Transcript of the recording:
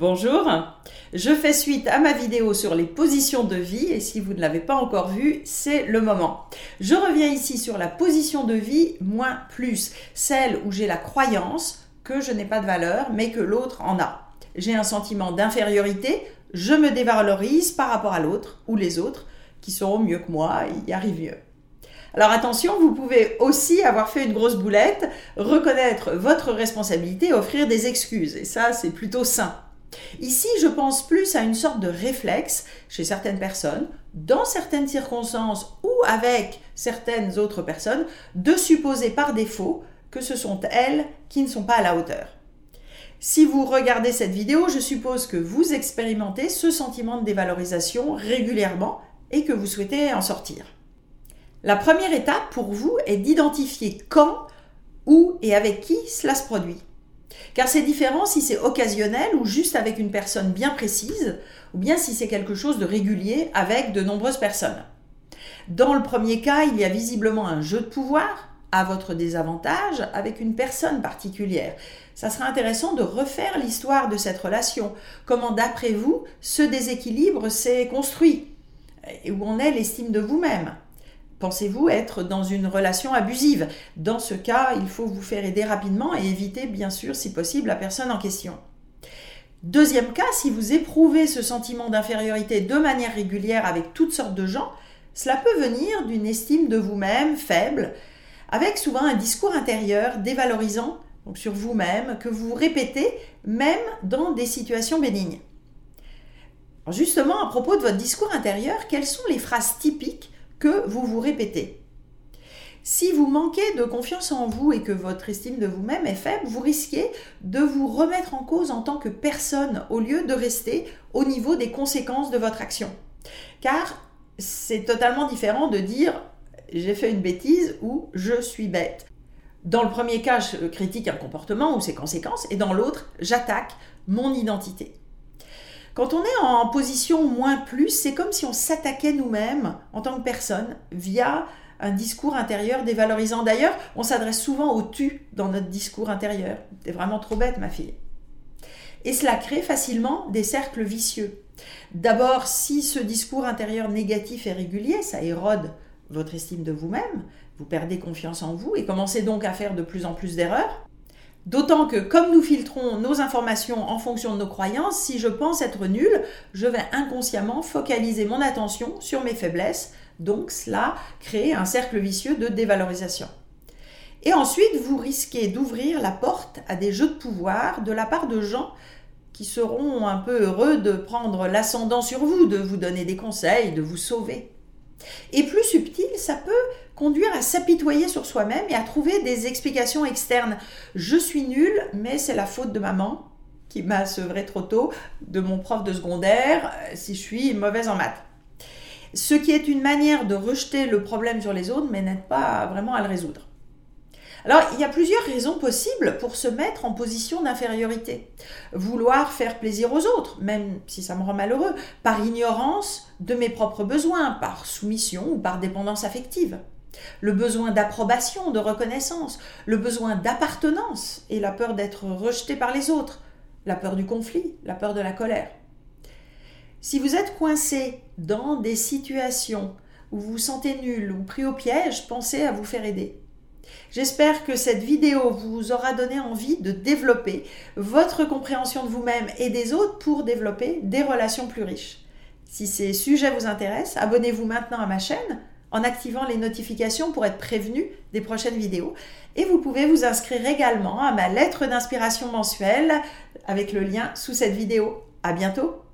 Bonjour, je fais suite à ma vidéo sur les positions de vie et si vous ne l'avez pas encore vue, c'est le moment. Je reviens ici sur la position de vie moins plus, celle où j'ai la croyance que je n'ai pas de valeur mais que l'autre en a. J'ai un sentiment d'infériorité, je me dévalorise par rapport à l'autre ou les autres qui seront mieux que moi, y arrivent mieux. Alors attention, vous pouvez aussi avoir fait une grosse boulette, reconnaître votre responsabilité offrir des excuses. Et ça, c'est plutôt sain. Ici, je pense plus à une sorte de réflexe chez certaines personnes, dans certaines circonstances ou avec certaines autres personnes, de supposer par défaut que ce sont elles qui ne sont pas à la hauteur. Si vous regardez cette vidéo, je suppose que vous expérimentez ce sentiment de dévalorisation régulièrement et que vous souhaitez en sortir. La première étape pour vous est d'identifier quand, où et avec qui cela se produit. Car c'est différent si c'est occasionnel ou juste avec une personne bien précise, ou bien si c'est quelque chose de régulier avec de nombreuses personnes. Dans le premier cas, il y a visiblement un jeu de pouvoir à votre désavantage avec une personne particulière. Ça sera intéressant de refaire l'histoire de cette relation. Comment, d'après vous, ce déséquilibre s'est construit? Et où en est l'estime de vous-même? Pensez-vous être dans une relation abusive? Dans ce cas, il faut vous faire aider rapidement et éviter, bien sûr, si possible, la personne en question. Deuxième cas, si vous éprouvez ce sentiment d'infériorité de manière régulière avec toutes sortes de gens, cela peut venir d'une estime de vous-même faible, avec souvent un discours intérieur dévalorisant donc sur vous-même que vous répétez même dans des situations bénignes. justement, à propos de votre discours intérieur, quelles sont les phrases typiques que vous vous répétez. Si vous manquez de confiance en vous et que votre estime de vous-même est faible, vous risquez de vous remettre en cause en tant que personne au lieu de rester au niveau des conséquences de votre action. Car c'est totalement différent de dire j'ai fait une bêtise ou je suis bête. Dans le premier cas, je critique un comportement ou ses conséquences, et dans l'autre, j'attaque mon identité. Quand on est en position moins plus, c'est comme si on s'attaquait nous-mêmes en tant que personne via un discours intérieur dévalorisant. D'ailleurs, on s'adresse souvent au tu dans notre discours intérieur. T'es vraiment trop bête, ma fille. Et cela crée facilement des cercles vicieux. D'abord, si ce discours intérieur négatif est régulier, ça érode votre estime de vous-même, vous perdez confiance en vous et commencez donc à faire de plus en plus d'erreurs. D'autant que comme nous filtrons nos informations en fonction de nos croyances, si je pense être nul, je vais inconsciemment focaliser mon attention sur mes faiblesses. Donc cela crée un cercle vicieux de dévalorisation. Et ensuite, vous risquez d'ouvrir la porte à des jeux de pouvoir de la part de gens qui seront un peu heureux de prendre l'ascendant sur vous, de vous donner des conseils, de vous sauver. Et plus subtil, ça peut conduire à s'apitoyer sur soi-même et à trouver des explications externes. Je suis nul, mais c'est la faute de maman qui m'a sevré trop tôt, de mon prof de secondaire, euh, si je suis mauvaise en maths. Ce qui est une manière de rejeter le problème sur les autres, mais n'aide pas vraiment à le résoudre. Alors, il y a plusieurs raisons possibles pour se mettre en position d'infériorité. Vouloir faire plaisir aux autres, même si ça me rend malheureux, par ignorance de mes propres besoins, par soumission ou par dépendance affective. Le besoin d'approbation, de reconnaissance, le besoin d'appartenance et la peur d'être rejeté par les autres, la peur du conflit, la peur de la colère. Si vous êtes coincé dans des situations où vous vous sentez nul ou pris au piège, pensez à vous faire aider. J'espère que cette vidéo vous aura donné envie de développer votre compréhension de vous-même et des autres pour développer des relations plus riches. Si ces sujets vous intéressent, abonnez-vous maintenant à ma chaîne en activant les notifications pour être prévenu des prochaines vidéos. Et vous pouvez vous inscrire également à ma lettre d'inspiration mensuelle avec le lien sous cette vidéo. À bientôt!